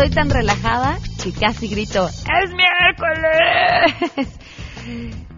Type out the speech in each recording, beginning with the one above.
Estoy tan relajada que casi grito, ¡Es miércoles!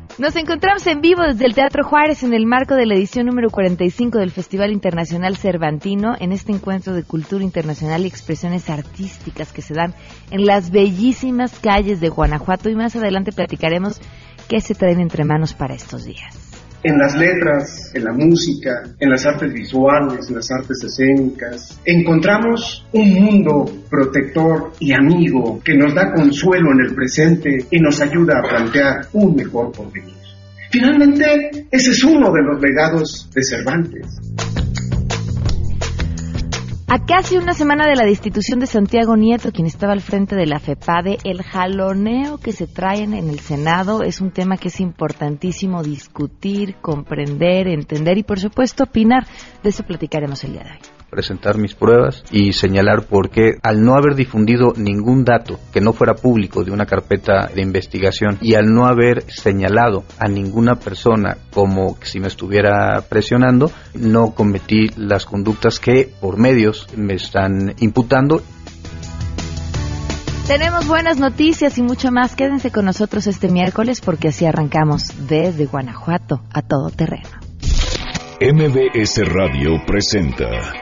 Nos encontramos en vivo desde el Teatro Juárez en el marco de la edición número 45 del Festival Internacional Cervantino, en este encuentro de cultura internacional y expresiones artísticas que se dan en las bellísimas calles de Guanajuato y más adelante platicaremos qué se traen entre manos para estos días en las letras, en la música, en las artes visuales, en las artes escénicas. Encontramos un mundo protector y amigo que nos da consuelo en el presente y nos ayuda a plantear un mejor porvenir. Finalmente, ese es uno de los legados de Cervantes. A casi una semana de la destitución de Santiago Nieto, quien estaba al frente de la FEPADE, el jaloneo que se traen en el Senado es un tema que es importantísimo discutir, comprender, entender y, por supuesto, opinar. De eso platicaremos el día de hoy presentar mis pruebas y señalar por qué al no haber difundido ningún dato que no fuera público de una carpeta de investigación y al no haber señalado a ninguna persona como si me estuviera presionando, no cometí las conductas que por medios me están imputando. Tenemos buenas noticias y mucho más. Quédense con nosotros este miércoles porque así arrancamos desde Guanajuato a todo terreno. MBS Radio presenta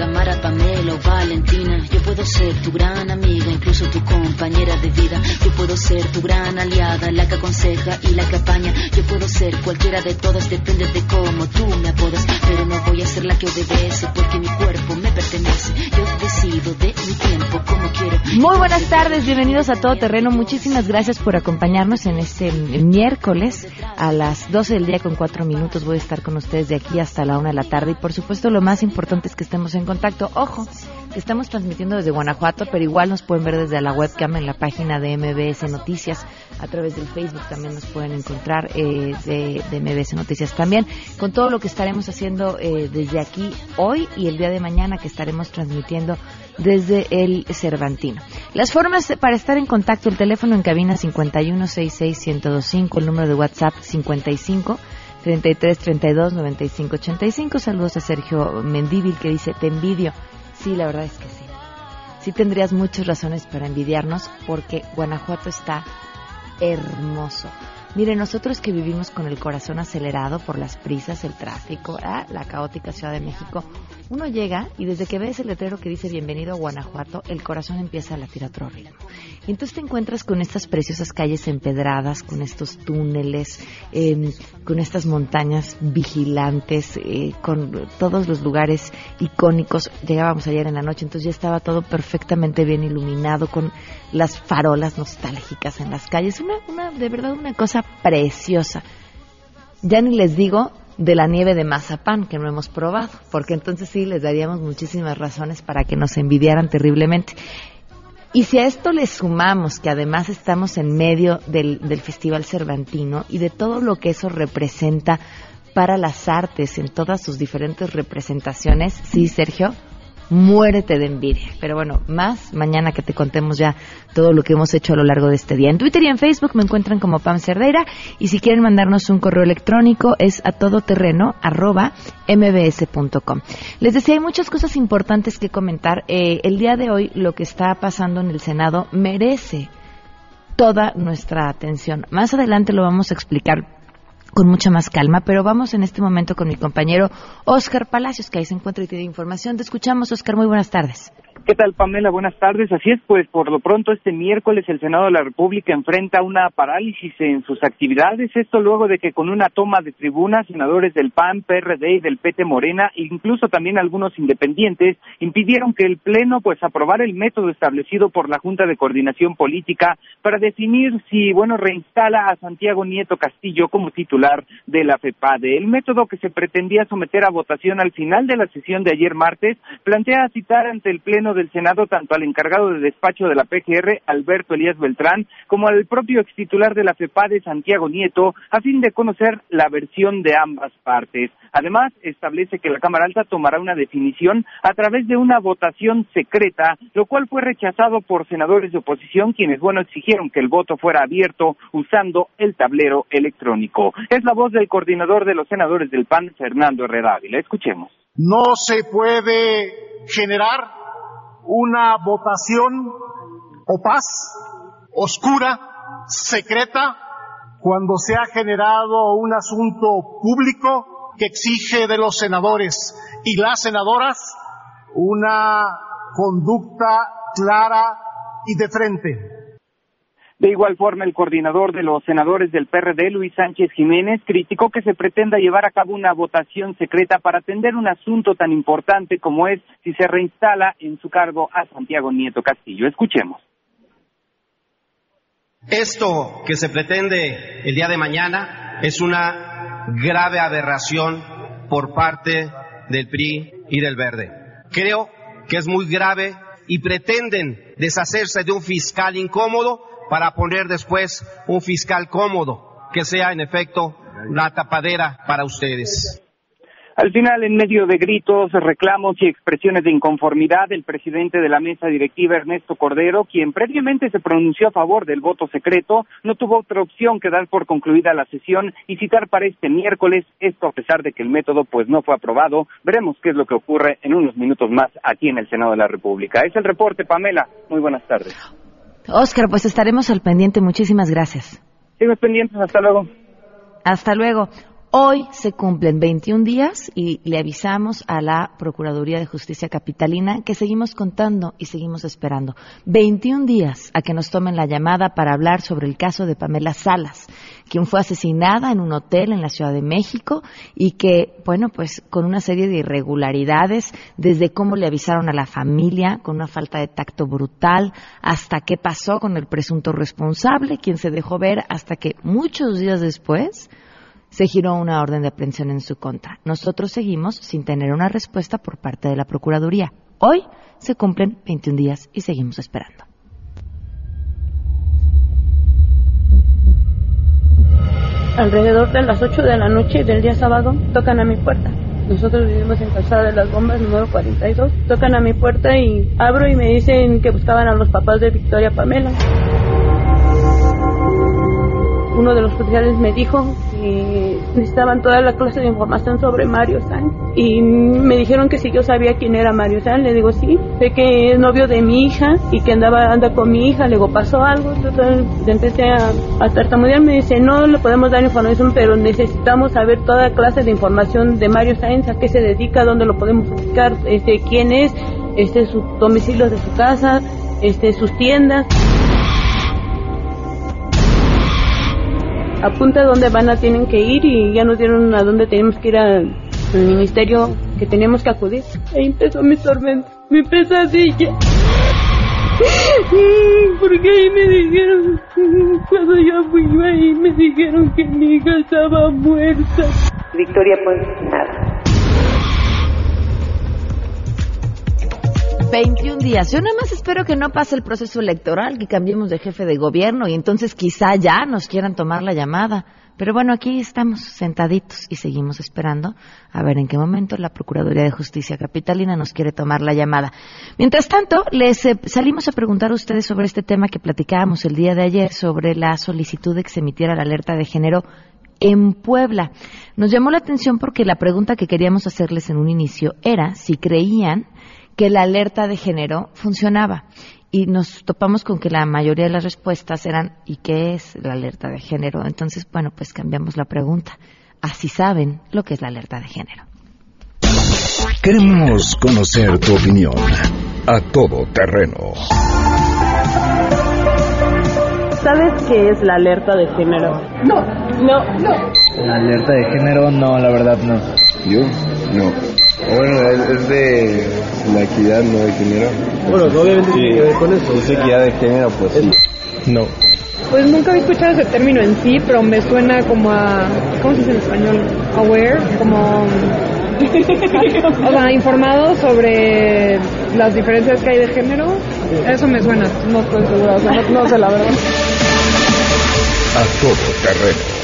Tamara, Pamela o Valentina. Yo puedo ser tu gran amiga, incluso tu compañera de vida. Yo puedo ser tu gran aliada, la que aconseja y la que apaña. Yo puedo ser cualquiera de todas, depende de cómo tú me apodas. Pero no voy a ser la que obedece porque mi cuerpo me pertenece. Yo decido de mi tiempo como quiero. Muy buenas tardes, bienvenidos a Todo Terreno. Muchísimas gracias por acompañarnos en este miércoles a las 12 del día con 4 minutos. Voy a estar con ustedes de aquí hasta la 1 de la tarde y por supuesto lo más importante es que estemos en contacto. Ojo, que estamos transmitiendo desde Guanajuato, pero igual nos pueden ver desde la webcam en la página de MBS Noticias. A través del Facebook también nos pueden encontrar eh, de, MBS Noticias también. Con todo lo que estaremos haciendo eh, desde aquí hoy y el día de mañana que estaremos transmitiendo desde el Cervantino. Las formas para estar en contacto, el teléfono en cabina 5166125, el número de WhatsApp 55 33 32 95 85. Saludos a Sergio Mendíbil que dice, te envidio. Sí, la verdad es que sí. Sí tendrías muchas razones para envidiarnos porque Guanajuato está hermoso. Mire, nosotros que vivimos con el corazón acelerado por las prisas, el tráfico, la caótica Ciudad de México, uno llega y desde que ves el letrero que dice bienvenido a Guanajuato, el corazón empieza a latir a otro ritmo. Y entonces te encuentras con estas preciosas calles empedradas, con estos túneles, eh, con estas montañas vigilantes, eh, con todos los lugares icónicos. Llegábamos ayer en la noche, entonces ya estaba todo perfectamente bien iluminado, con las farolas nostálgicas en las calles. Una, una, de verdad, una cosa preciosa. Ya ni les digo de la nieve de mazapán que no hemos probado, porque entonces sí les daríamos muchísimas razones para que nos envidiaran terriblemente. Y si a esto le sumamos que además estamos en medio del, del Festival Cervantino y de todo lo que eso representa para las artes en todas sus diferentes representaciones, sí, Sergio, muérete de envidia. Pero bueno, más mañana que te contemos ya todo lo que hemos hecho a lo largo de este día. En Twitter y en Facebook me encuentran como Pam Cerdeira y si quieren mandarnos un correo electrónico es a todoterreno arroba mbs.com. Les decía, hay muchas cosas importantes que comentar. Eh, el día de hoy lo que está pasando en el Senado merece toda nuestra atención. Más adelante lo vamos a explicar con mucha más calma, pero vamos en este momento con mi compañero Oscar Palacios, que ahí se encuentra y tiene información. Te escuchamos, Oscar, muy buenas tardes. ¿Qué tal, Pamela? Buenas tardes. Así es, pues por lo pronto este miércoles el Senado de la República enfrenta una parálisis en sus actividades. Esto luego de que con una toma de tribuna, senadores del PAN, PRD y del PT Morena, incluso también algunos independientes, impidieron que el Pleno pues aprobara el método establecido por la Junta de Coordinación Política para definir si, bueno, reinstala a Santiago Nieto Castillo como titular de la FEPADE. El método que se pretendía someter a votación al final de la sesión de ayer martes plantea citar ante el Pleno de del Senado tanto al encargado de despacho de la PGR, Alberto Elías Beltrán, como al propio extitular de la FEPADE, Santiago Nieto, a fin de conocer la versión de ambas partes. Además, establece que la Cámara Alta tomará una definición a través de una votación secreta, lo cual fue rechazado por senadores de oposición, quienes, bueno, exigieron que el voto fuera abierto usando el tablero electrónico. Es la voz del coordinador de los senadores del PAN, Fernando Herrera. Escuchemos. No se puede generar una votación opaz, oscura, secreta, cuando se ha generado un asunto público que exige de los senadores y las senadoras una conducta clara y de frente. De igual forma, el coordinador de los senadores del PRD, Luis Sánchez Jiménez, criticó que se pretenda llevar a cabo una votación secreta para atender un asunto tan importante como es si se reinstala en su cargo a Santiago Nieto Castillo. Escuchemos. Esto que se pretende el día de mañana es una grave aberración por parte del PRI y del Verde. Creo que es muy grave y pretenden deshacerse de un fiscal incómodo para poner después un fiscal cómodo, que sea en efecto la tapadera para ustedes. Al final, en medio de gritos, reclamos y expresiones de inconformidad, el presidente de la mesa directiva, Ernesto Cordero, quien previamente se pronunció a favor del voto secreto, no tuvo otra opción que dar por concluida la sesión y citar para este miércoles, esto a pesar de que el método pues no fue aprobado. Veremos qué es lo que ocurre en unos minutos más aquí en el Senado de la República. Es el reporte, Pamela. Muy buenas tardes. Oscar, pues estaremos al pendiente. Muchísimas gracias. Seguimos pendientes. Hasta luego. Hasta luego. Hoy se cumplen 21 días y le avisamos a la Procuraduría de Justicia Capitalina que seguimos contando y seguimos esperando. 21 días a que nos tomen la llamada para hablar sobre el caso de Pamela Salas, quien fue asesinada en un hotel en la Ciudad de México y que, bueno, pues con una serie de irregularidades, desde cómo le avisaron a la familia, con una falta de tacto brutal, hasta qué pasó con el presunto responsable, quien se dejó ver hasta que muchos días después se giró una orden de aprehensión en su contra. Nosotros seguimos sin tener una respuesta por parte de la Procuraduría. Hoy se cumplen 21 días y seguimos esperando. Alrededor de las 8 de la noche del día sábado tocan a mi puerta. Nosotros vivimos en Calzada de las Bombas, número 42. Tocan a mi puerta y abro y me dicen que buscaban a los papás de Victoria Pamela uno de los oficiales me dijo que necesitaban toda la clase de información sobre Mario San. Y me dijeron que si yo sabía quién era Mario San, le digo sí, sé que es novio de mi hija y que andaba anda con mi hija, luego pasó algo, entonces empecé a, a tartamudear, me dice no le podemos dar información, pero necesitamos saber toda clase de información de Mario Sáenz, a qué se dedica, dónde lo podemos buscar, este, quién es, este, su domicilio de su casa, este, sus tiendas. Apunta dónde van a tienen que ir y ya nos dieron a dónde tenemos que ir al, ministerio que teníamos que acudir. Ahí empezó mi tormento, mi pesadilla. Porque ahí me dijeron, cuando yo fui ahí me dijeron que mi hija estaba muerta. Victoria, pues nada 21 días. Yo nada más espero que no pase el proceso electoral, que cambiemos de jefe de gobierno y entonces quizá ya nos quieran tomar la llamada. Pero bueno, aquí estamos sentaditos y seguimos esperando a ver en qué momento la Procuraduría de Justicia Capitalina nos quiere tomar la llamada. Mientras tanto, les eh, salimos a preguntar a ustedes sobre este tema que platicábamos el día de ayer, sobre la solicitud de que se emitiera la alerta de género en Puebla. Nos llamó la atención porque la pregunta que queríamos hacerles en un inicio era si creían que la alerta de género funcionaba. Y nos topamos con que la mayoría de las respuestas eran ¿y qué es la alerta de género? Entonces, bueno, pues cambiamos la pregunta. Así saben lo que es la alerta de género. Queremos conocer tu opinión a todo terreno. ¿Sabes qué es la alerta de género? No, no, no. La alerta de género, no, la verdad no. ¿Yo? No. Bueno, es, de la equidad, no de género. Bueno, obviamente tiene que ver con eso. Es equidad de género, pues sí. No. Pues nunca había escuchado ese término en sí, pero me suena como a. ¿Cómo se dice en español? Aware, como. o sea, informado sobre las diferencias que hay de género, eso me suena, no estoy segura, o sea, no, no sé la verdad. A todo terreno.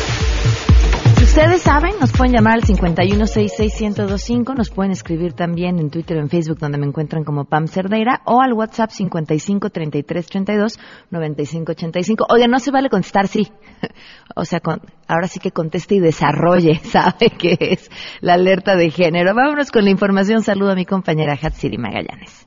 Ustedes saben, nos pueden llamar al 5166125, nos pueden escribir también en Twitter o en Facebook donde me encuentran como Pam Cerdeira o al WhatsApp 5533329585. Oiga, no se vale contestar sí. o sea, con, ahora sí que conteste y desarrolle, sabe que es la alerta de género. Vámonos con la información. Saludo a mi compañera Hatsiri Magallanes.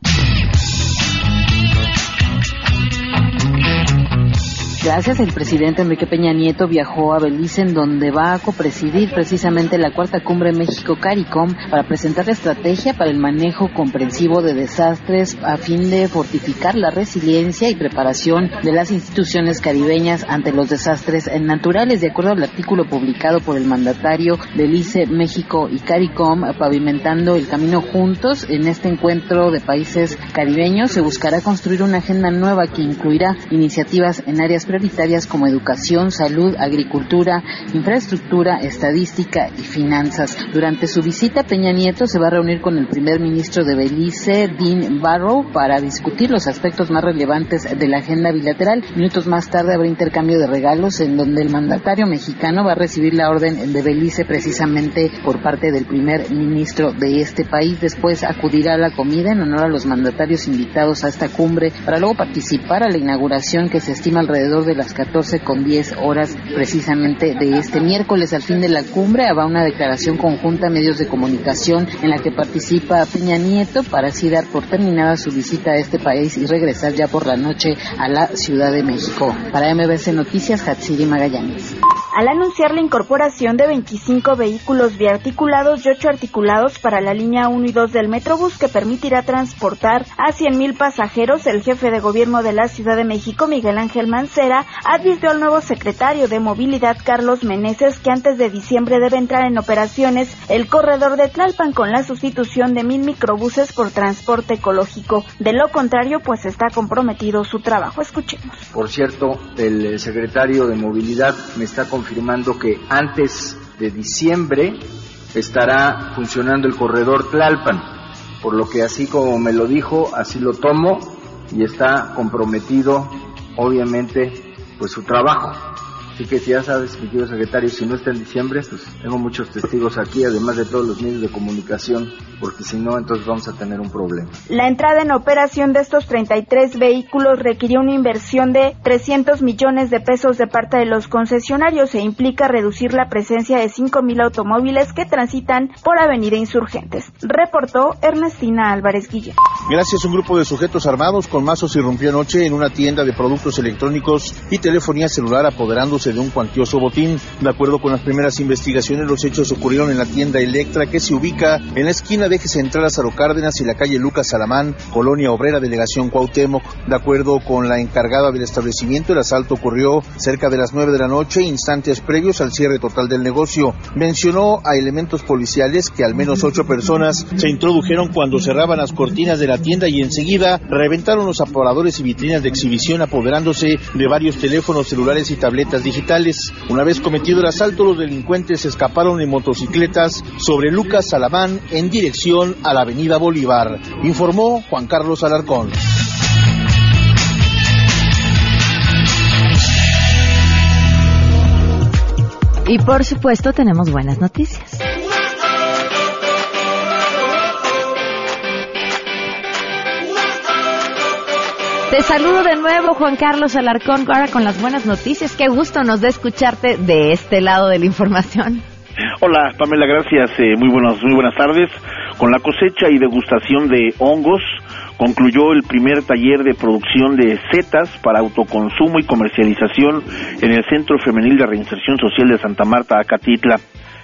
Gracias. El presidente Enrique Peña Nieto viajó a Belice, en donde va a copresidir precisamente la cuarta cumbre México-CARICOM para presentar la estrategia para el manejo comprensivo de desastres a fin de fortificar la resiliencia y preparación de las instituciones caribeñas ante los desastres naturales. De acuerdo al artículo publicado por el mandatario Belice, México y CARICOM, pavimentando el camino juntos en este encuentro de países caribeños, se buscará construir una agenda nueva que incluirá iniciativas en áreas prioritarias como educación, salud, agricultura, infraestructura, estadística y finanzas. Durante su visita, Peña Nieto se va a reunir con el primer ministro de Belice, Dean Barrow, para discutir los aspectos más relevantes de la agenda bilateral. Minutos más tarde habrá intercambio de regalos en donde el mandatario mexicano va a recibir la orden de Belice precisamente por parte del primer ministro de este país. Después acudirá a la comida en honor a los mandatarios invitados a esta cumbre para luego participar a la inauguración que se estima alrededor de las 14 con 10 horas precisamente de este miércoles. Al fin de la cumbre habrá una declaración conjunta a medios de comunicación en la que participa Peña Nieto para así dar por terminada su visita a este país y regresar ya por la noche a la Ciudad de México. Para MBC Noticias, Hatsiri Magallanes. Al anunciar la incorporación de 25 vehículos biarticulados y 8 articulados para la línea 1 y 2 del Metrobús que permitirá transportar a 100.000 pasajeros, el jefe de gobierno de la Ciudad de México, Miguel Ángel Mancera, advirtió al nuevo secretario de Movilidad, Carlos Meneses, que antes de diciembre debe entrar en operaciones el corredor de Tlalpan con la sustitución de mil microbuses por transporte ecológico. De lo contrario, pues está comprometido su trabajo. Escuchemos. Por cierto, el secretario de Movilidad me está confirmando que antes de diciembre estará funcionando el corredor Tlalpan, por lo que así como me lo dijo, así lo tomo y está comprometido, obviamente, pues su trabajo. Así que si ya sabes, mi querido secretario, si no está en diciembre, pues tengo muchos testigos aquí, además de todos los medios de comunicación, porque si no, entonces vamos a tener un problema. La entrada en operación de estos 33 vehículos requirió una inversión de 300 millones de pesos de parte de los concesionarios e implica reducir la presencia de 5.000 automóviles que transitan por Avenida Insurgentes. Reportó Ernestina Álvarez Guillén. Gracias, un grupo de sujetos armados con mazos irrumpió anoche en una tienda de productos electrónicos y telefonía celular apoderándose de un cuantioso botín. De acuerdo con las primeras investigaciones, los hechos ocurrieron en la tienda Electra que se ubica en la esquina de Eje Central Lázaro Cárdenas y la calle Lucas Salamán, Colonia Obrera, Delegación Cuauhtémoc. De acuerdo con la encargada del establecimiento, el asalto ocurrió cerca de las 9 de la noche, instantes previos al cierre total del negocio. Mencionó a elementos policiales que al menos ocho personas se introdujeron cuando cerraban las cortinas de la tienda y enseguida reventaron los aparadores y vitrinas de exhibición apoderándose de varios teléfonos celulares y tabletas digitales. Una vez cometido el asalto, los delincuentes escaparon en motocicletas sobre Lucas Salamán en dirección a la avenida Bolívar, informó Juan Carlos Alarcón. Y por supuesto tenemos buenas noticias. Te saludo de nuevo, Juan Carlos Alarcón, ahora con las buenas noticias. Qué gusto nos da escucharte de este lado de la información. Hola, Pamela, gracias. Eh, muy, buenos, muy buenas tardes. Con la cosecha y degustación de hongos, concluyó el primer taller de producción de setas para autoconsumo y comercialización en el Centro Femenil de Reinserción Social de Santa Marta, Acatitla.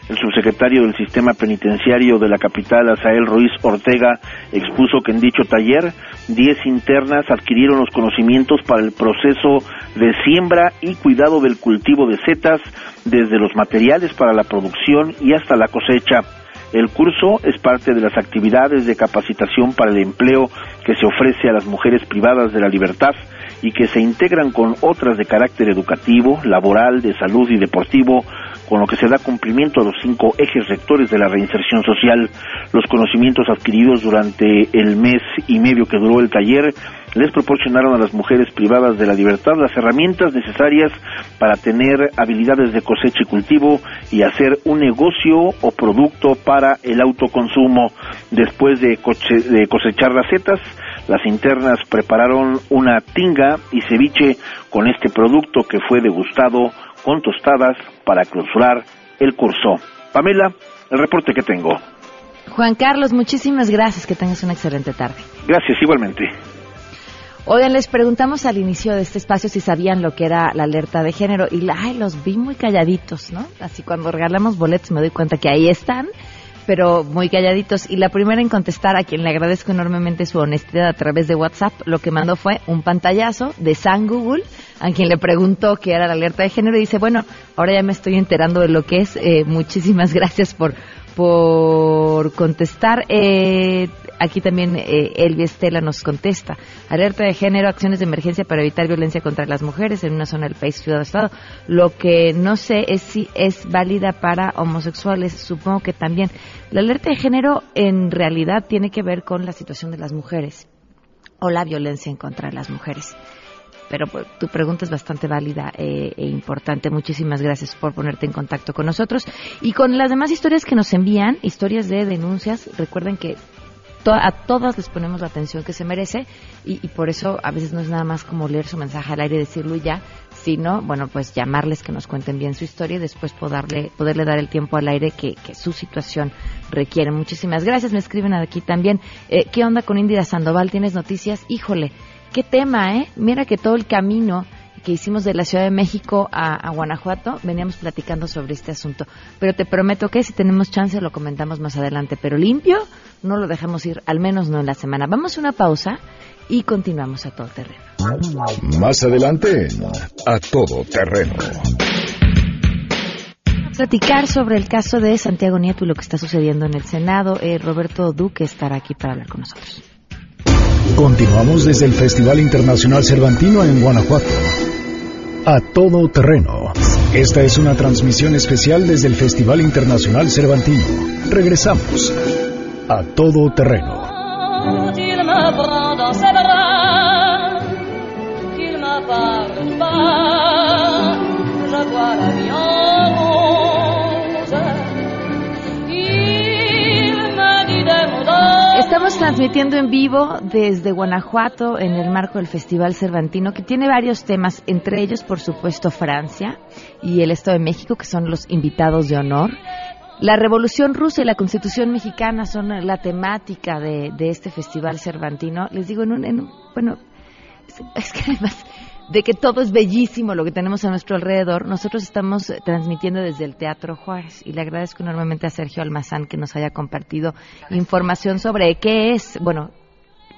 El subsecretario del Sistema Penitenciario de la capital, Asael Ruiz Ortega, expuso que en dicho taller 10 internas adquirieron los conocimientos para el proceso de siembra y cuidado del cultivo de setas, desde los materiales para la producción y hasta la cosecha. El curso es parte de las actividades de capacitación para el empleo que se ofrece a las mujeres privadas de la libertad y que se integran con otras de carácter educativo, laboral, de salud y deportivo con lo que se da cumplimiento a los cinco ejes rectores de la reinserción social. Los conocimientos adquiridos durante el mes y medio que duró el taller les proporcionaron a las mujeres privadas de la libertad las herramientas necesarias para tener habilidades de cosecha y cultivo y hacer un negocio o producto para el autoconsumo. Después de, cosechar las setas, las internas prepararon una tinga y ceviche con este producto que fue degustado con tostadas para clausurar el curso. Pamela, el reporte que tengo. Juan Carlos, muchísimas gracias. Que tengas una excelente tarde. Gracias, igualmente. Oigan, les preguntamos al inicio de este espacio si sabían lo que era la alerta de género y ay, los vi muy calladitos, ¿no? Así cuando regalamos boletos me doy cuenta que ahí están pero muy calladitos. Y la primera en contestar, a quien le agradezco enormemente su honestidad a través de WhatsApp, lo que mandó fue un pantallazo de San Google, a quien le preguntó qué era la alerta de género y dice, bueno, ahora ya me estoy enterando de lo que es. Eh, muchísimas gracias por por contestar. Eh, aquí también eh, Elvia Estela nos contesta. Alerta de género, acciones de emergencia para evitar violencia contra las mujeres en una zona del país, ciudad estado. Lo que no sé es si es válida para homosexuales. Supongo que también. La alerta de género en realidad tiene que ver con la situación de las mujeres o la violencia en contra de las mujeres pero pues, tu pregunta es bastante válida eh, e importante. Muchísimas gracias por ponerte en contacto con nosotros. Y con las demás historias que nos envían, historias de denuncias, recuerden que a todas les ponemos la atención que se merece y, por eso a veces no es nada más como leer su mensaje al aire y decirlo ya, sino, bueno, pues llamarles que nos cuenten bien su historia y después poderle, poderle dar el tiempo al aire que, su situación requiere. Muchísimas gracias. Me escriben aquí también. Eh, ¿Qué onda con Indira Sandoval? ¿Tienes noticias? Híjole, qué tema, ¿eh? Mira que todo el camino que hicimos de la Ciudad de México a, Guanajuato, veníamos platicando sobre este asunto. Pero te prometo que si tenemos chance lo comentamos más adelante. Pero limpio, no lo dejamos ir, al menos no en la semana. Vamos a una pausa y continuamos a todo terreno. Más adelante, a todo terreno. Platicar sobre el caso de Santiago Nieto y lo que está sucediendo en el Senado. Eh, Roberto Duque estará aquí para hablar con nosotros. Continuamos desde el Festival Internacional Cervantino en Guanajuato. A todo terreno. Esta es una transmisión especial desde el Festival Internacional Cervantino. Regresamos. A todo terreno. Estamos transmitiendo en vivo desde Guanajuato en el marco del Festival Cervantino, que tiene varios temas, entre ellos, por supuesto, Francia y el Estado de México, que son los invitados de honor. La Revolución Rusa y la Constitución Mexicana son la temática de, este Festival Cervantino. Les digo, en un, en bueno, es que además de que todo es bellísimo lo que tenemos a nuestro alrededor, nosotros estamos eh, transmitiendo desde el Teatro Juárez y le agradezco enormemente a Sergio Almazán que nos haya compartido información sobre qué es, bueno,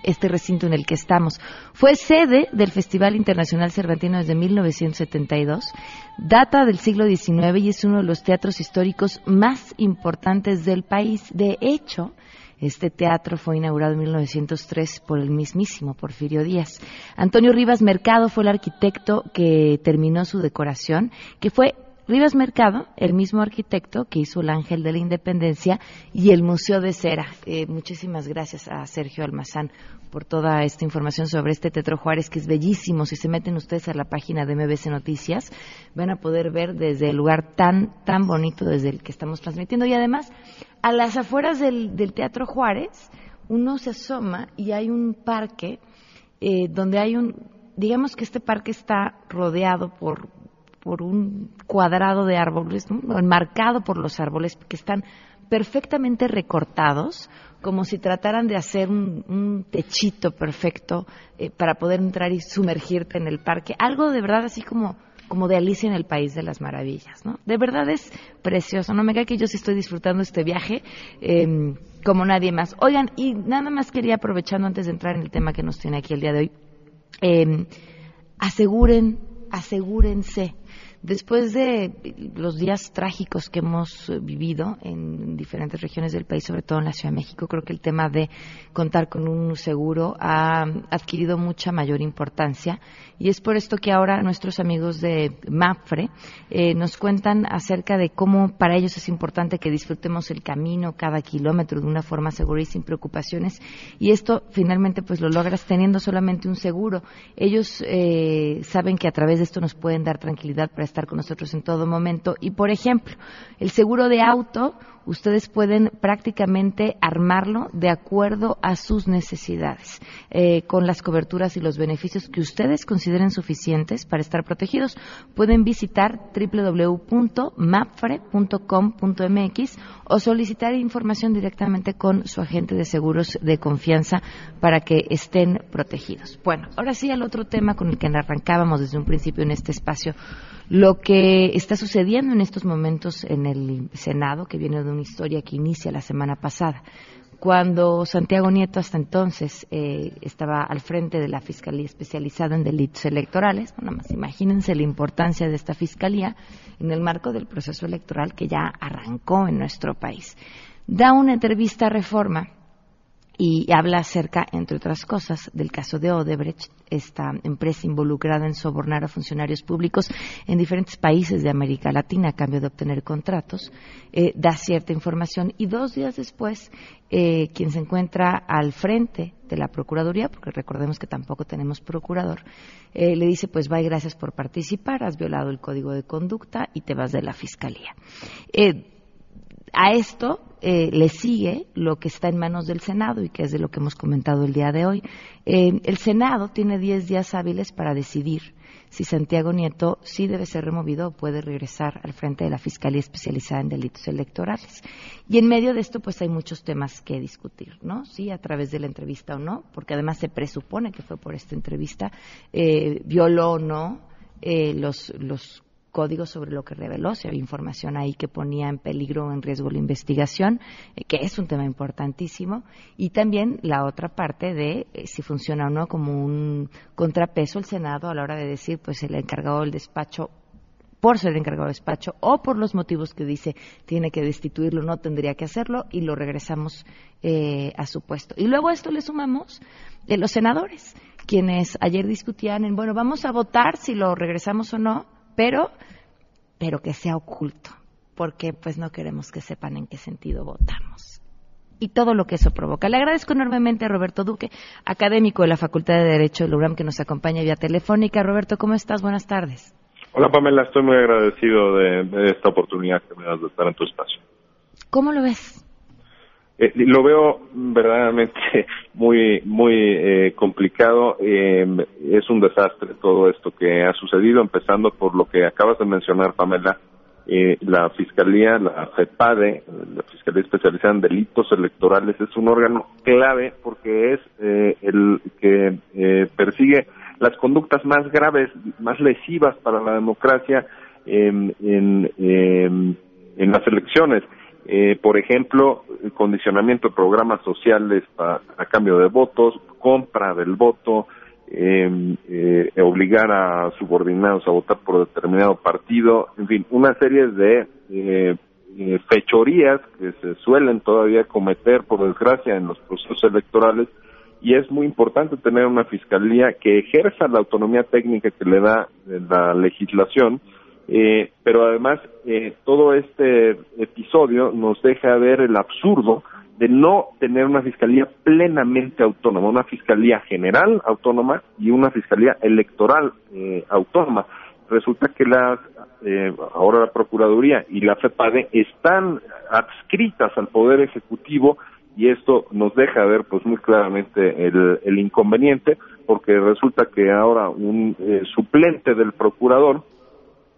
este recinto en el que estamos. Fue sede del Festival Internacional Cervantino desde 1972, data del siglo XIX y es uno de los teatros históricos más importantes del país. De hecho, este teatro fue inaugurado en 1903 por el mismísimo Porfirio Díaz. Antonio Rivas Mercado fue el arquitecto que terminó su decoración, que fue Rivas Mercado, el mismo arquitecto que hizo el Ángel de la Independencia y el Museo de Cera. Eh, muchísimas gracias a Sergio Almazán por toda esta información sobre este Tetro Juárez, que es bellísimo. Si se meten ustedes a la página de MBC Noticias, van a poder ver desde el lugar tan, tan bonito desde el que estamos transmitiendo. Y además, a las afueras del, Teatro Juárez, uno se asoma y hay un parque eh, donde hay un, digamos que este parque está rodeado por, por un cuadrado de árboles, enmarcado por los árboles que están perfectamente recortados, como si trataran de hacer un, techito perfecto eh, para poder entrar y sumergirte en el parque. Algo de verdad así como como de Alicia en el País de las Maravillas, ¿no? De verdad es precioso, no me cae que yo sí estoy disfrutando este viaje em, como nadie más. Oigan, y nada más quería aprovechando antes de entrar en el tema que nos tiene aquí el día de hoy, em, aseguren, asegúrense después de los días trágicos que hemos vivido en diferentes regiones del país, sobre todo en la Ciudad de México, creo que el tema de contar con un seguro ha adquirido mucha mayor importancia y es por esto que ahora nuestros amigos de MAFRE eh, nos cuentan acerca de cómo para ellos es importante que disfrutemos el camino cada kilómetro de una forma segura y sin preocupaciones y esto finalmente pues lo logras teniendo solamente un seguro. Ellos eh, saben que a través de esto nos pueden dar tranquilidad para estar con nosotros en todo momento y por ejemplo el seguro de auto ustedes pueden prácticamente armarlo de acuerdo a sus necesidades, eh, con las coberturas y los beneficios que ustedes consideren suficientes para estar protegidos. Pueden visitar www.mapfre.com.mx o solicitar información directamente con su agente de seguros de confianza para que estén protegidos. Bueno, ahora sí al otro tema con el que arrancábamos desde un principio en este espacio, lo que está sucediendo en estos momentos en el Senado, que viene de una historia que inicia la semana pasada. Cuando Santiago Nieto hasta entonces eh, estaba al frente de la Fiscalía Especializada en Delitos Electorales, bueno, más imagínense la importancia de esta Fiscalía en el marco del proceso electoral que ya arrancó en nuestro país. Da una entrevista a Reforma y habla acerca, entre otras cosas, del caso de Odebrecht, esta empresa involucrada en sobornar a funcionarios públicos en diferentes países de América Latina a cambio de obtener contratos, eh, da cierta información y dos días después, eh, quien se encuentra al frente de la Procuraduría, porque recordemos que tampoco tenemos procurador, eh, le dice, pues va y gracias por participar, has violado el código de conducta y te vas de la Fiscalía a esto eh, le sigue lo que está en manos del Senado y que es de lo que hemos comentado el día de hoy. Eh, el Senado tiene 10 días hábiles para decidir si Santiago Nieto sí debe ser removido o puede regresar al frente de la Fiscalía Especializada en Delitos Electorales. Y en medio de esto, pues hay muchos temas que discutir, ¿no? Sí, a través de la entrevista o no, porque además se presupone que fue por esta entrevista, eh, violó o no eh, los, los código sobre lo que reveló, si había información ahí que ponía en peligro o en riesgo la investigación, eh, que es un tema importantísimo, y también la otra parte de eh, si funciona o no como un contrapeso el Senado a la hora de decir, pues el encargado del despacho por ser encargado del despacho o por los motivos que dice tiene que destituirlo, no tendría que hacerlo y lo regresamos eh, a su puesto. Y luego a esto le sumamos de los senadores, quienes ayer discutían en, bueno, vamos a votar si lo regresamos o no, pero, pero que sea oculto, porque pues no queremos que sepan en qué sentido votamos. Y todo lo que eso provoca. Le agradezco enormemente a Roberto Duque, académico de la Facultad de Derecho de URAM, que nos acompaña vía telefónica. Roberto, ¿cómo estás? Buenas tardes. Hola Pamela, estoy muy agradecido de esta oportunidad que me das de estar en tu espacio. ¿Cómo lo ves? Eh, lo veo verdaderamente muy muy eh, complicado. Eh, es un desastre todo esto que ha sucedido, empezando por lo que acabas de mencionar, Pamela. Eh, la Fiscalía, la FEPADE, la Fiscalía Especializada en Delitos Electorales, es un órgano clave porque es el que persigue las conductas más graves, más lesivas para la democracia en, en, en las elecciones eh, por ejemplo, condicionamiento de programas sociales a, cambio de votos, compra del voto, em, eh, obligar a subordinados a votar por determinado partido, en fin, una serie de eh, eh, fechorías que se suelen todavía cometer, por desgracia, en los procesos electorales, y es muy importante tener una fiscalía que ejerza la autonomía técnica que le da la legislación, eh, pero además eh, todo este episodio nos deja ver el absurdo de no tener una fiscalía plenamente autónoma, una fiscalía general autónoma y una fiscalía electoral eh, autónoma. Resulta que las eh, ahora la Procuraduría y la FEPADE están adscritas al Poder Ejecutivo y esto nos deja ver pues muy claramente el, el inconveniente porque resulta que ahora un eh, suplente del procurador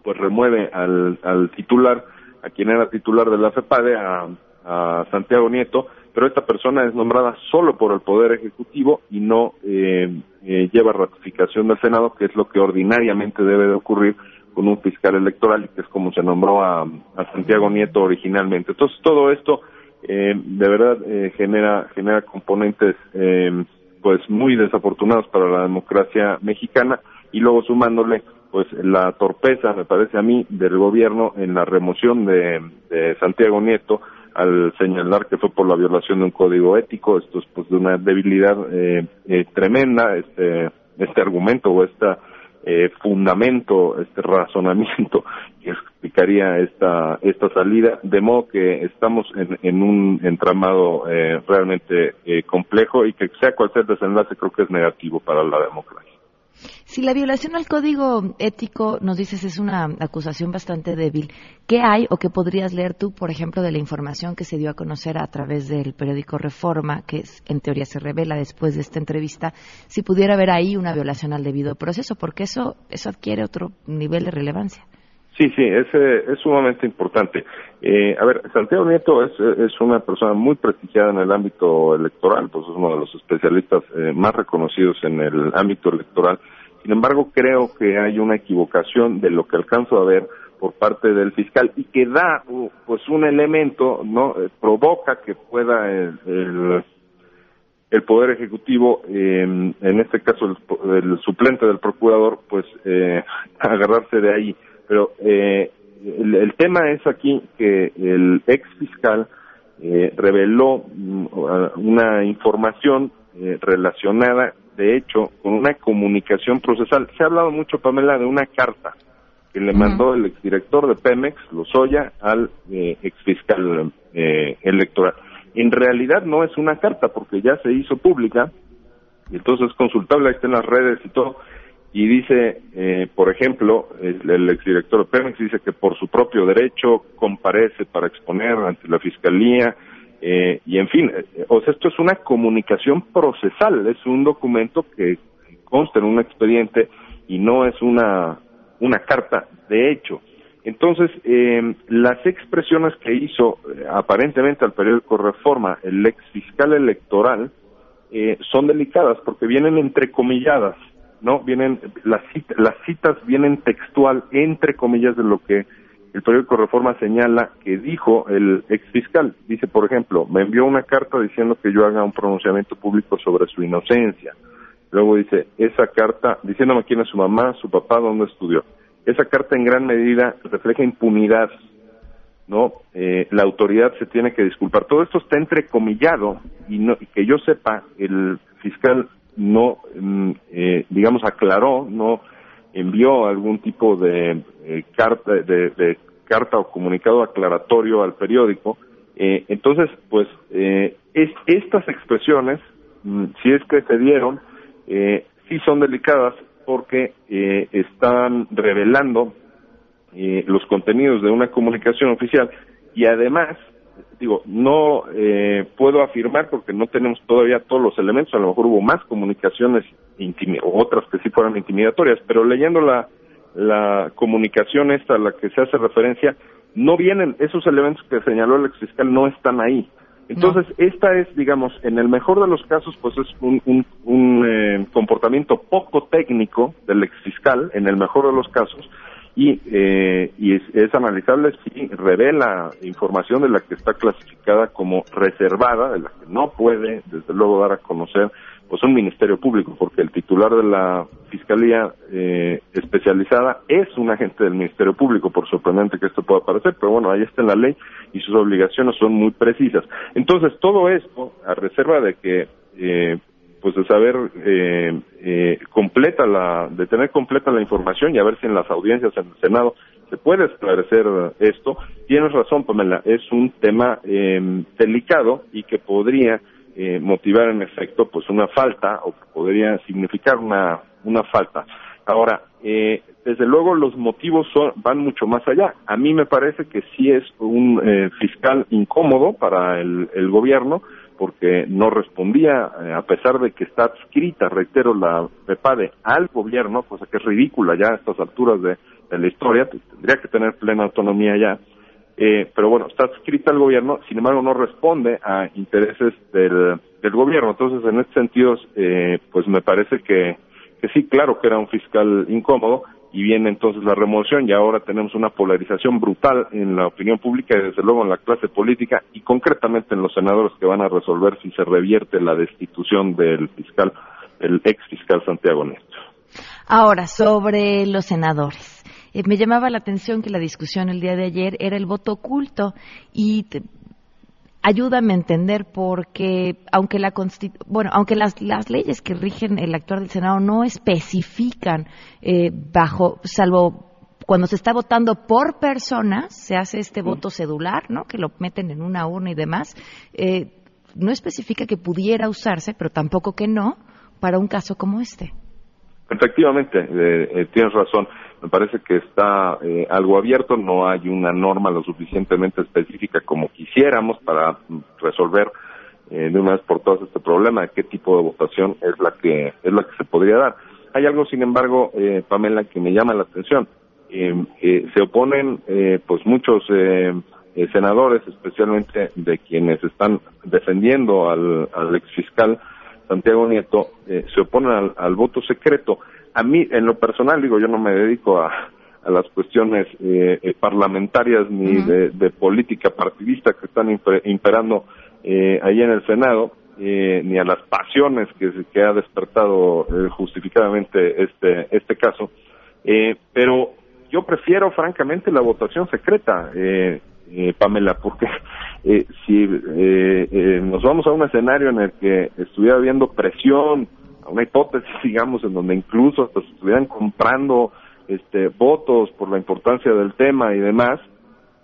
pues remueve al, titular, a quien era titular de la FEPADE, a, Santiago Nieto, pero esta persona es nombrada solo por el Poder Ejecutivo y no eh, eh, lleva ratificación del Senado, que es lo que ordinariamente debe de ocurrir con un fiscal electoral y que es como se nombró a, a Santiago Nieto originalmente. Entonces todo esto eh, de verdad eh, genera genera componentes eh, pues muy desafortunados para la democracia mexicana y luego sumándole pues la torpeza, me parece a mí, del gobierno en la remoción de, de Santiago Nieto al señalar que fue por la violación de un código ético, esto es pues de una debilidad eh, eh, tremenda, este, este argumento o este eh, fundamento, este razonamiento que explicaría esta, esta salida, de modo que estamos en, en un entramado eh, realmente eh, complejo y que sea cual sea el desenlace creo que es negativo para la democracia. Si la violación al código ético, nos dices, es una acusación bastante débil, ¿qué hay o qué podrías leer tú, por ejemplo, de la información que se dio a conocer a través del periódico Reforma, que en teoría se revela después de esta entrevista, si pudiera haber ahí una violación al debido proceso? Porque eso, eso adquiere otro nivel de relevancia. Sí, sí, es, es sumamente importante. Eh, a ver, Santiago Nieto es, es una persona muy prestigiada en el ámbito electoral, pues es uno de los especialistas eh, más reconocidos en el ámbito electoral. Sin embargo, creo que hay una equivocación de lo que alcanzo a ver por parte del fiscal y que da pues un elemento, ¿no? Eh, provoca que pueda el, el, Poder Ejecutivo, en este caso el, el, suplente del procurador, pues eh, agarrarse de ahí pero eh, el, tema es aquí que el ex fiscal eh, reveló mm, una información eh, relacionada, de hecho, con una comunicación procesal. Se ha hablado mucho, Pamela, de una carta que le mandó el exdirector de Pemex, Lozoya, al eh, exfiscal eh, electoral. En realidad no es una carta porque ya se hizo pública, y entonces es consultable, ahí está en las redes y todo, y dice, eh, por ejemplo, el, el, exdirector de Pemex dice que por su propio derecho comparece para exponer ante la fiscalía eh, y en fin, eh, o sea, esto es una comunicación procesal, es un documento que consta en un expediente y no es una una carta de hecho. Entonces, eh, las expresiones que hizo eh, aparentemente al periódico Reforma el ex fiscal electoral eh, son delicadas porque vienen entrecomilladas no vienen las citas, las citas vienen textual entre comillas de lo que el periódico Reforma señala que dijo el ex fiscal. Dice por ejemplo me envió una carta diciendo que yo haga un pronunciamiento público sobre su inocencia luego dice esa carta diciéndome quién es su mamá su papá dónde estudió esa carta en gran medida refleja impunidad no eh, la autoridad se tiene que disculpar. Todo esto está entrecomillado y no y que yo sepa el fiscal no, mm, eh, digamos, aclaró, no envió algún tipo de eh, carta, de, carta o comunicado aclaratorio al periódico. Eh, entonces, pues, es, estas expresiones, mm, si es que se dieron, sí son delicadas porque están revelando los contenidos de una comunicación oficial y además digo, no eh, puedo afirmar porque no tenemos todavía todos los elementos, a lo mejor hubo más comunicaciones o otras que sí fueron intimidatorias, pero leyendo la, la comunicación esta a la que se hace referencia, no vienen, esos elementos que señaló el exfiscal no están ahí. Entonces, esta es, digamos, en el mejor de los casos, pues es un, un, un eh, comportamiento poco técnico del exfiscal, en el mejor de los casos, y, eh, y es, analizable si revela información de la que está clasificada como reservada, de la que no puede, desde luego, dar a conocer pues un ministerio público, porque el titular de la fiscalía eh, especializada es un agente del ministerio público, por sorprendente que esto pueda parecer, pero bueno, ahí está en la ley y sus obligaciones son muy precisas. Entonces, todo esto, a reserva de que eh, pues de saber eh, eh, completa la de tener completa la información y a ver si en las audiencias en el Senado se puede esclarecer esto tienes razón Pamela es un tema eh, delicado y que podría eh, motivar en efecto pues una falta o podría significar una una falta ahora eh, desde luego los motivos son, van mucho más allá. A mí me parece que sí es un eh, fiscal incómodo para el, el gobierno, porque no respondía, eh, a pesar de que está adscrita, reitero, la PEPADE al gobierno, cosa que es ridícula ya a estas alturas de, la historia, tendría que tener plena autonomía ya, eh, pero bueno, está adscrita al gobierno, sin embargo no responde a intereses del, del gobierno. Entonces, en este sentido, eh, pues me parece que, que sí, claro que era un fiscal incómodo, y viene entonces la remoción y ahora tenemos una polarización brutal en la opinión pública y desde luego en la clase política y concretamente en los senadores que van a resolver si se revierte la destitución del fiscal, el ex fiscal Santiago Néstor. Ahora, sobre los senadores. Eh, me llamaba la atención que la discusión el día de ayer era el voto oculto y ayúdame a entender porque aunque la bueno aunque las, las leyes que rigen el actuar del Senado no especifican eh, bajo salvo cuando se está votando por personas se hace este voto cedular no que lo meten en una urna y demás eh, no especifica que pudiera usarse pero tampoco que no para un caso como este. Efectivamente, eh, eh, tienes razón. Me parece que está eh, algo abierto, no hay una norma lo suficientemente específica como quisiéramos para resolver eh, de una vez por todas este problema de qué tipo de votación es la que es la que se podría dar. Hay algo, sin embargo, eh, Pamela, que me llama la atención. Eh, eh, se oponen, eh, pues muchos senadores, especialmente de quienes están defendiendo al, al exfiscal Santiago Nieto, se oponen al voto secreto. A mí, en lo personal, digo, yo no me dedico a, a las cuestiones eh, eh, parlamentarias ni de, de política partidista que están imper- imperando eh, ahí en el Senado, eh, ni a las pasiones que, que ha despertado eh, justificadamente este, este caso. Eh, pero yo prefiero, francamente, la votación secreta, eh, eh, Pamela, porque eh, si nos vamos a un escenario en el que estuviera habiendo presión, una hipótesis, digamos, en donde incluso hasta se estuvieran comprando este, votos por la importancia del tema y demás,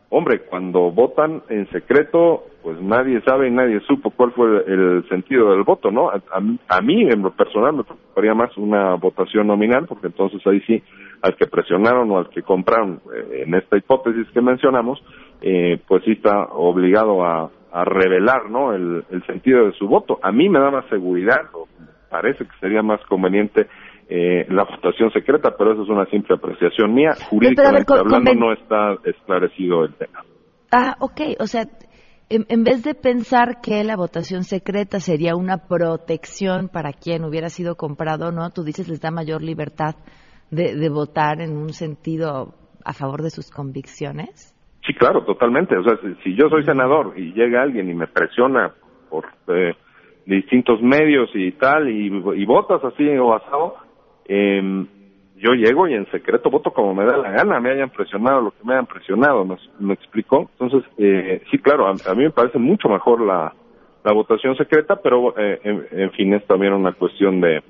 hombre, cuando votan en secreto, pues nadie sabe y nadie supo cuál fue el sentido del voto, ¿no? A, a a mí, en lo personal, me preocuparía más una votación nominal, porque entonces ahí sí, al que presionaron o al que compraron, eh, en esta hipótesis que mencionamos, eh, pues sí está obligado a, revelar, ¿no? El, sentido de su voto. A mí me da más seguridad, o parece que sería más conveniente eh, la votación secreta, pero eso es una simple apreciación mía. Jurídicamente hablando, no está esclarecido el tema. Ah, ok. O sea, en, en vez de pensar que la votación secreta sería una protección para quien hubiera sido comprado, ¿no? Tú dices les da mayor libertad de, de votar en un sentido a favor de sus convicciones. Sí, claro, totalmente. O sea, si, si yo soy senador y llega alguien y me presiona por eh, distintos medios y tal, y, y votas así o asado, em, yo llego y en secreto voto como me da la gana, me hayan presionado lo que me hayan presionado, ¿me, me explicó? Entonces, eh, sí, claro, a, a mí me parece mucho mejor la, la votación secreta, pero eh, en, en fin, es también una cuestión de,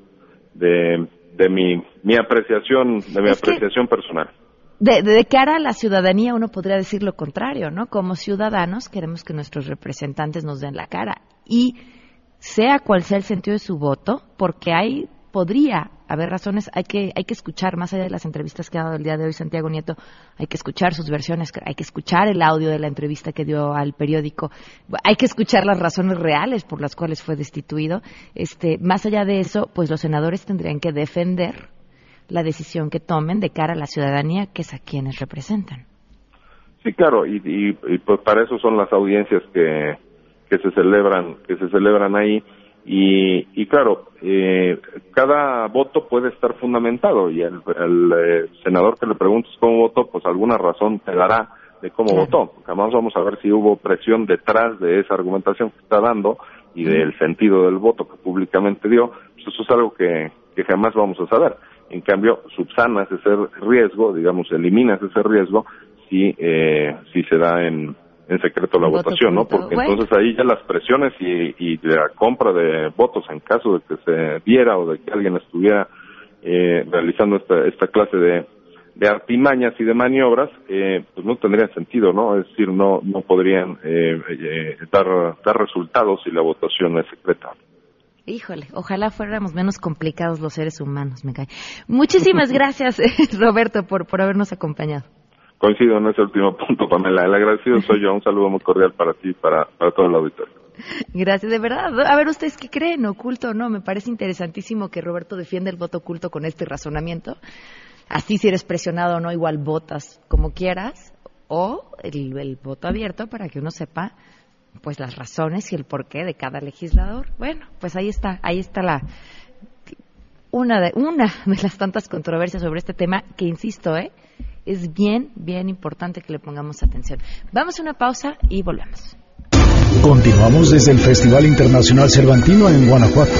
de, de mi, mi apreciación, de mi Es apreciación personal. De, de, de cara a la ciudadanía uno podría decir lo contrario, ¿no? Como ciudadanos queremos que nuestros representantes nos den la cara y sea cual sea el sentido de su voto, porque hay podría haber razones, hay que hay que escuchar más allá de las entrevistas que ha dado el día de hoy Santiago Nieto, hay que escuchar sus versiones, hay que escuchar el audio de la entrevista que dio al periódico, hay que escuchar las razones reales por las cuales fue destituido. Este, más allá de eso, pues los senadores tendrían que defender la decisión que tomen de cara a la ciudadanía, que es a quienes representan. Sí, claro, y, y, y, pues para eso son las audiencias que, que se celebran, que se celebran ahí. Y, y claro, eh, cada voto puede estar fundamentado y el, el, eh, senador que le preguntes cómo votó, pues alguna razón te dará de cómo votó. Jamás vamos a ver si hubo presión detrás de esa argumentación que está dando y del sentido del voto que públicamente dio. Pues eso es algo que, que jamás vamos a saber. En cambio, subsanas ese riesgo, digamos, eliminas ese riesgo si, eh, si se da en, en secreto la voto votación, ¿no? Porque Bueno. entonces ahí ya las presiones y, y la compra de votos en caso de que se diera o de que alguien estuviera eh, realizando esta, esta clase de, de artimañas y de maniobras, eh, pues no tendrían sentido, ¿no? Es decir, no, no podrían eh, eh, dar, dar resultados si la votación es secreta. Híjole, ojalá fuéramos menos complicados los seres humanos, me cae. Muchísimas gracias, Roberto, por, por habernos acompañado. Coincido en ese último punto, Pamela. El agradecido soy yo. Un saludo muy cordial para ti y para, para todo el auditorio. Gracias, de verdad. A ver, ¿ustedes qué creen? ¿Oculto o no? Me parece interesantísimo que Roberto defienda el voto oculto con este razonamiento. Así si eres presionado o no, igual votas como quieras. O el, el voto abierto para que uno sepa pues las razones y el porqué de cada legislador. Bueno, pues ahí está, ahí está la una de una de las tantas controversias sobre este tema que insisto, ¿eh? Es bien bien importante que le pongamos atención. Vamos a una pausa y volvemos. Continuamos desde el Festival Internacional Cervantino en Guanajuato.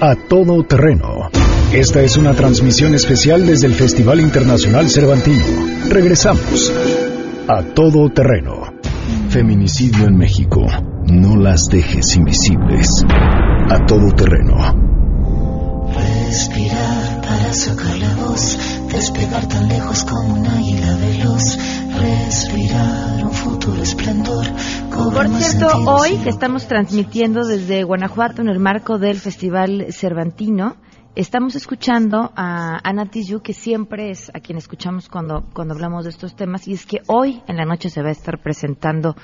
A todo terreno. Esta es una transmisión especial desde el Festival Internacional Cervantino. Regresamos a todo terreno. Feminicidio en México. No las dejes invisibles. A todo terreno. Respirar sacar la voz, despegar tan lejos como un águila veloz, respirar un futuro esplendor. Por cierto, hoy que estamos transmitiendo desde Guanajuato en el marco del Festival Cervantino, Estamos escuchando a Ana Tijoux, que siempre es a quien escuchamos cuando, cuando hablamos de estos temas, y es que hoy en la noche se va a estar presentando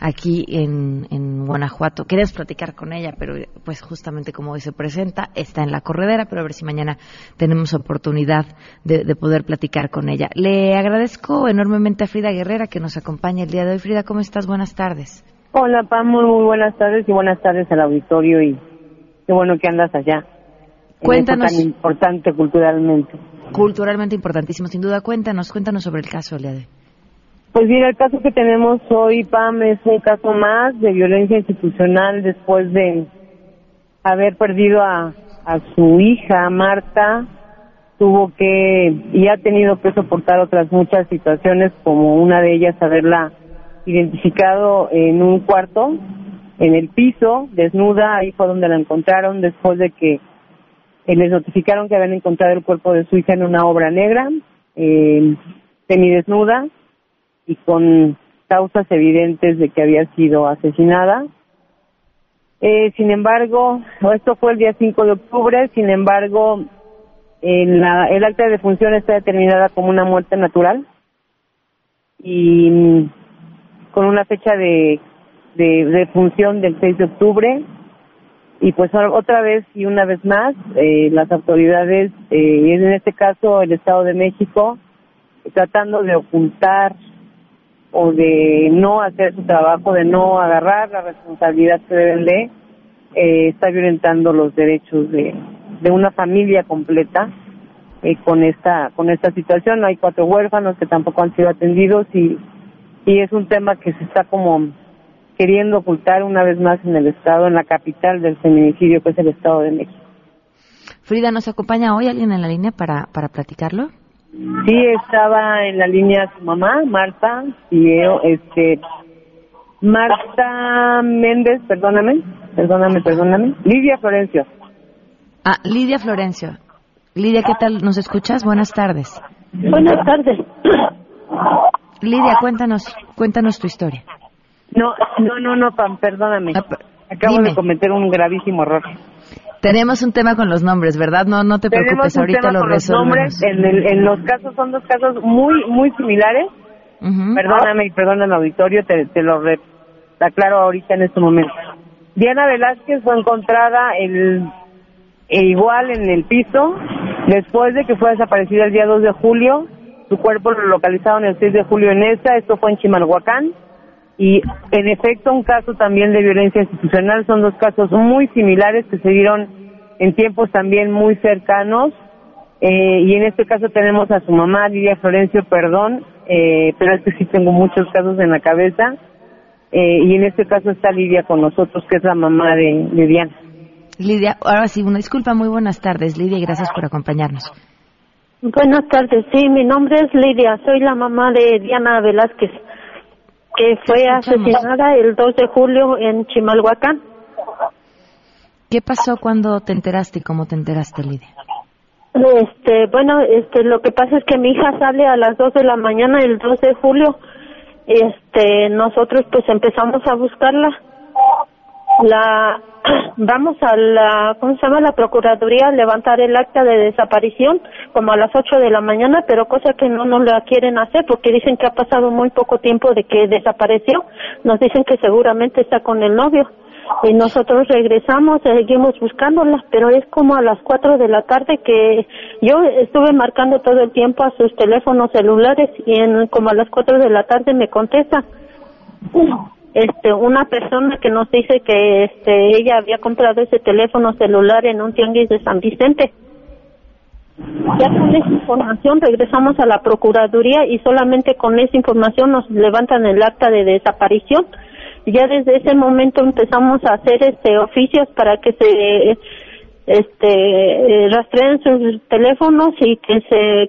aquí en, Guanajuato. Queremos platicar con ella, pero pues justamente como hoy se presenta, está en la corredera, pero a ver si mañana tenemos oportunidad de, de poder platicar con ella. Le agradezco enormemente a Frida Guerrera que nos acompaña el día de hoy. Frida, ¿cómo estás? Buenas tardes. Hola, Pam, muy, muy buenas tardes y buenas tardes al auditorio y qué bueno que andas allá. Cuéntanos. tan importante culturalmente. Culturalmente importantísimo, sin duda. Cuéntanos, cuéntanos sobre el caso, Leade. Pues mira, el caso que tenemos hoy, Pam, es un caso más de violencia institucional después de haber perdido a, a su hija, Marta. Tuvo que, y ha tenido que soportar otras muchas situaciones, como una de ellas haberla identificado en un cuarto, en el piso, desnuda, ahí fue donde la encontraron después de que eh, les notificaron que habían encontrado el cuerpo de su hija en una obra negra, eh, semidesnuda y con causas evidentes de que había sido asesinada. Eh, sin embargo, esto fue el día 5 de octubre, sin embargo, en la, el acta de defunción está determinada como una muerte natural y mm, con una fecha de, de defunción del 6 de octubre y pues otra vez y una vez más eh, las autoridades eh, en este caso el Estado de México tratando de ocultar o de no hacer su trabajo de no agarrar la responsabilidad que deben de eh, está violentando los derechos de, de una familia completa eh, con esta con esta situación. Hay cuatro huérfanos que tampoco han sido atendidos y y es un tema que se está como queriendo ocultar una vez más en el Estado, en la capital del feminicidio, que es el Estado de México. Frida, ¿nos acompaña hoy alguien en la línea para, para platicarlo? Sí, estaba en la línea su mamá, Marta, y este, Marta Méndez, perdóname, perdóname, perdóname, Lidia Florencio. Ah, Lidia Florencio. Lidia, ¿qué tal? ¿Nos escuchas? Buenas tardes. Buenas tardes. Lidia, cuéntanos, cuéntanos tu historia. No, no, no, no, Pam, perdóname. Acabo dime. de cometer un gravísimo error. Tenemos un tema con los nombres, ¿verdad? No, no te Tenemos preocupes, ahorita tema lo con los resolvemos. nombres. En, el- en los casos son dos casos muy, muy similares. Ujú. Perdóname y perdona el auditorio, te, te lo re- aclaro ahorita en este momento. Diana Velázquez fue encontrada el, e igual en el piso después de que fue desaparecida el día 2 de julio. Su cuerpo lo localizaron el 6 de julio en esta, esto fue en Chimalhuacán. Y en efecto, un caso también de violencia institucional. Son dos casos muy similares que se dieron en tiempos también muy cercanos. Eh, y en este caso tenemos a su mamá, Lidia Florencio, perdón, eh, pero es que sí tengo muchos casos en la cabeza. Eh, y en este caso está Lidia con nosotros, que es la mamá de, de Diana. Lidia, ahora sí, una disculpa, muy buenas tardes, Lidia, y gracias por acompañarnos. Buenas tardes, sí, mi nombre es Lidia, soy la mamá de Diana Velázquez, que fue asesinada el 2 de julio en Chimalhuacán. ¿Qué pasó cuando te enteraste y cómo te enteraste, Lidia? Este, bueno, este, lo que pasa es que mi hija sale a las 2 de la mañana el 2 de julio. Este, nosotros pues empezamos a buscarla. La, vamos a la, ¿cómo se llama? La Procuraduría levantar el acta de desaparición como a las 8 de la mañana, pero cosa que no nos la quieren hacer porque dicen que ha pasado muy poco tiempo de que desapareció. Nos dicen que seguramente está con el novio. Y nosotros regresamos, seguimos buscándola, pero es como a las 4 de la tarde que yo estuve marcando todo el tiempo a sus teléfonos celulares y en como a las 4 de la tarde me contesta este una persona que nos dice que este ella había comprado ese teléfono celular en un tianguis de San Vicente. Ya con esa información regresamos a la Procuraduría y solamente con esa información nos levantan el acta de desaparición. Ya desde ese momento empezamos a hacer este oficios para que se este rastreen sus teléfonos y que se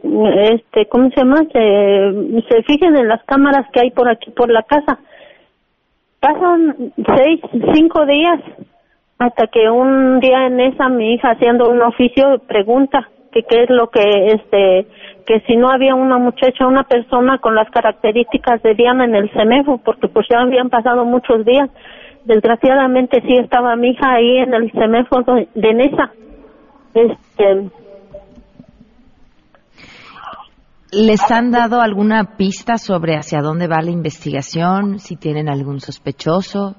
este cómo se llama se, se fijen en las cámaras que hay por aquí por la casa pasan seis cinco días hasta que un día en esa mi hija haciendo un oficio pregunta que qué es lo que este que si no había una muchacha una persona con las características de Diana en el CEMEFO porque pues ya habían pasado muchos días. Desgraciadamente sí estaba mi hija ahí en el CEMEFO de Nesa. Este ¿Les han dado alguna pista sobre hacia dónde va la investigación? Si tienen algún sospechoso.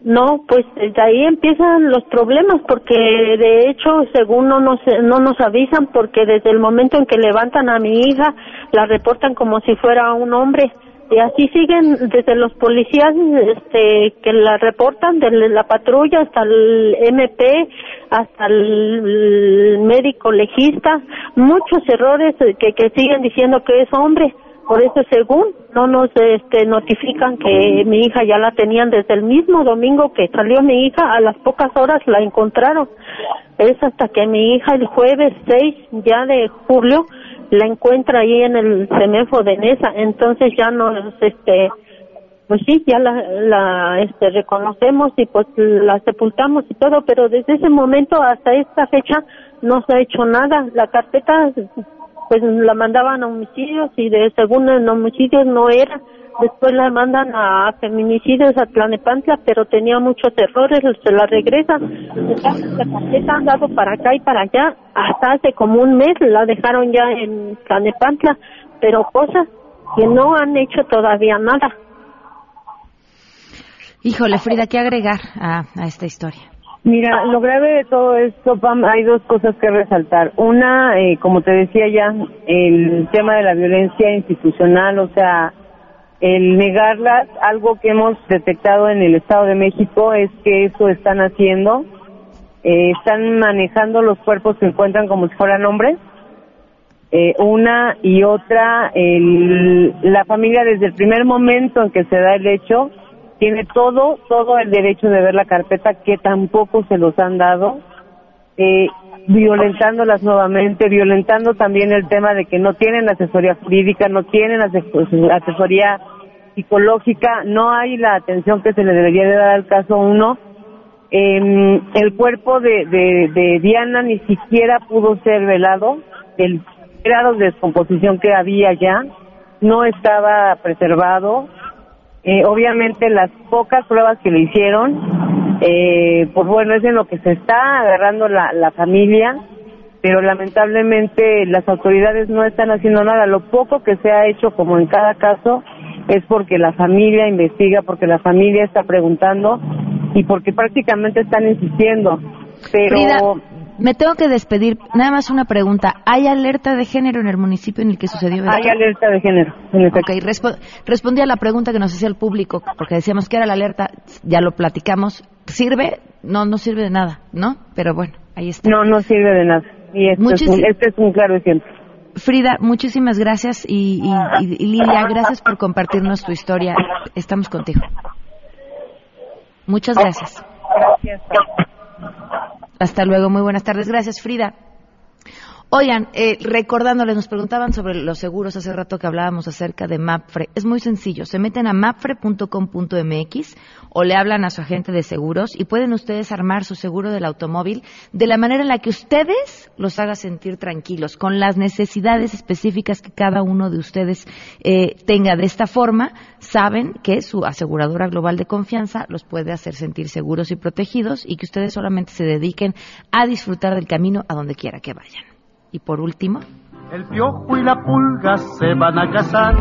No, pues desde ahí empiezan los problemas porque de hecho según no nos no nos avisan porque desde el momento en que levantan a mi hija la reportan como si fuera un hombre y así siguen desde los policías este que la reportan desde la patrulla hasta el MP hasta el, médico legista. Muchos errores que que siguen diciendo que es hombre. Por eso según no nos este notifican que mi hija ya la tenían desde el mismo domingo que salió mi hija. A las pocas horas la encontraron. Es hasta que mi hija el jueves 6 ya de julio la encuentra ahí en el semefo de Nesa, entonces ya nos, este, pues sí, ya la, la este, reconocemos y pues la sepultamos y todo, pero desde ese momento hasta esta fecha no se ha hecho nada. La carpeta, pues la mandaban a homicidios y de según en homicidios no era después la mandan a feminicidios a Tlanepantla, pero tenía muchos errores, se la regresan. La tarjeta han dado para acá y para allá, hasta hace como un mes la dejaron ya en Tlanepantla, pero cosas que no han hecho todavía nada. Híjole, Frida, ¿qué agregar a, a esta historia? Mira, lo grave de todo esto, Pam, hay dos cosas que resaltar. Una, eh, como te decía ya, el tema de la violencia institucional, o sea, el negarlas, algo que hemos detectado en el Estado de México es que eso están haciendo, eh, están manejando los cuerpos que encuentran como si fueran hombres. Eh, una y otra, el, la familia desde el primer momento en que se da el hecho, tiene todo, todo el derecho de ver la carpeta que tampoco se los han dado, eh, violentándolas nuevamente, violentando también el tema de que no tienen asesoría jurídica, no tienen asesoría psicológica, no hay la atención que se le debería de dar al caso uno. Eh, el cuerpo de, de, Diana ni siquiera pudo ser velado, el grado de descomposición que había ya no estaba preservado. Eh, obviamente las pocas pruebas que le hicieron, eh, pues bueno, es en lo que se está agarrando la familia, pero lamentablemente las autoridades no están haciendo nada. Lo poco que se ha hecho, como en cada caso, es porque la familia investiga, porque la familia está preguntando y porque prácticamente están insistiendo. Pero me tengo que despedir. Nada más una pregunta. ¿Hay alerta de género en el municipio en el que sucedió Hay alerta de género. En ok, respondí a la pregunta que nos hacía el público, porque decíamos que era la alerta, ya lo platicamos. ¿Sirve? No, no sirve de nada, ¿no? Pero bueno, ahí está. No, no sirve de nada. Y este, es, un, este es un claro ejemplo. Frida, muchísimas gracias y, Lilia, gracias por compartirnos tu historia. Estamos contigo. Muchas gracias. Gracias. Hasta luego, muy buenas tardes. Gracias, Frida. Oigan, eh, recordándoles, nos preguntaban sobre los seguros hace rato que hablábamos acerca de MAPFRE. Es muy sencillo, se meten a mapfre.com.mx o le hablan a su agente de seguros y pueden ustedes armar su seguro del automóvil de la manera en la que ustedes los haga sentir tranquilos, con las necesidades específicas que cada uno de ustedes eh, tenga. De esta forma, saben que su aseguradora global de confianza los puede hacer sentir seguros y protegidos y que ustedes solamente se dediquen a disfrutar del camino a donde quiera que vayan. Y por último, el piojo y la pulga se van a casar.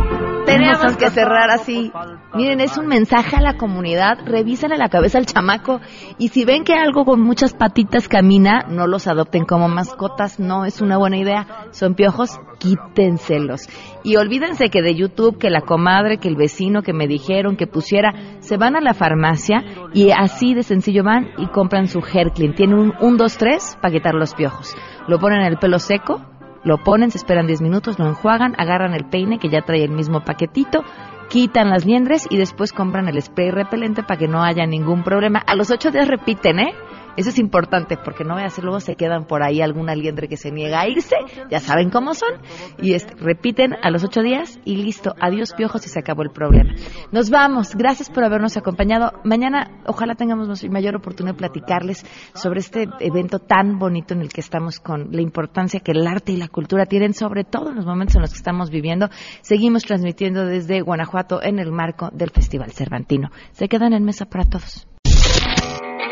Tenemos que cerrar así. Miren, es un mensaje a la comunidad. Revísenle la cabeza al chamaco. Y si ven que algo con muchas patitas camina, no los adopten como mascotas. No es una buena idea. Son piojos, quítenselos. Y olvídense que de YouTube, que la comadre, que el vecino, que me dijeron, que pusiera, se van a la farmacia y así de sencillo van y compran su Herklin. Tiene un 1, 2, 3 para quitar los piojos. Lo ponen en el pelo seco lo ponen, se esperan 10 minutos, lo enjuagan, agarran el peine que ya trae el mismo paquetito, quitan las liendres y después compran el spray repelente para que no haya ningún problema. A los 8 días repiten, ¿eh? Eso es importante porque no veas, luego se quedan por ahí algún aliendre que se niega a irse, ya saben cómo son, y repiten a los ocho días y listo, adiós piojos y se acabó el problema. Nos vamos, gracias por habernos acompañado. Mañana ojalá tengamos mayor oportunidad de platicarles sobre este evento tan bonito en el que estamos con la importancia que el arte y la cultura tienen, sobre todo en los momentos en los que estamos viviendo. Seguimos transmitiendo desde Guanajuato en el marco del Festival Cervantino. Se quedan en mesa para todos.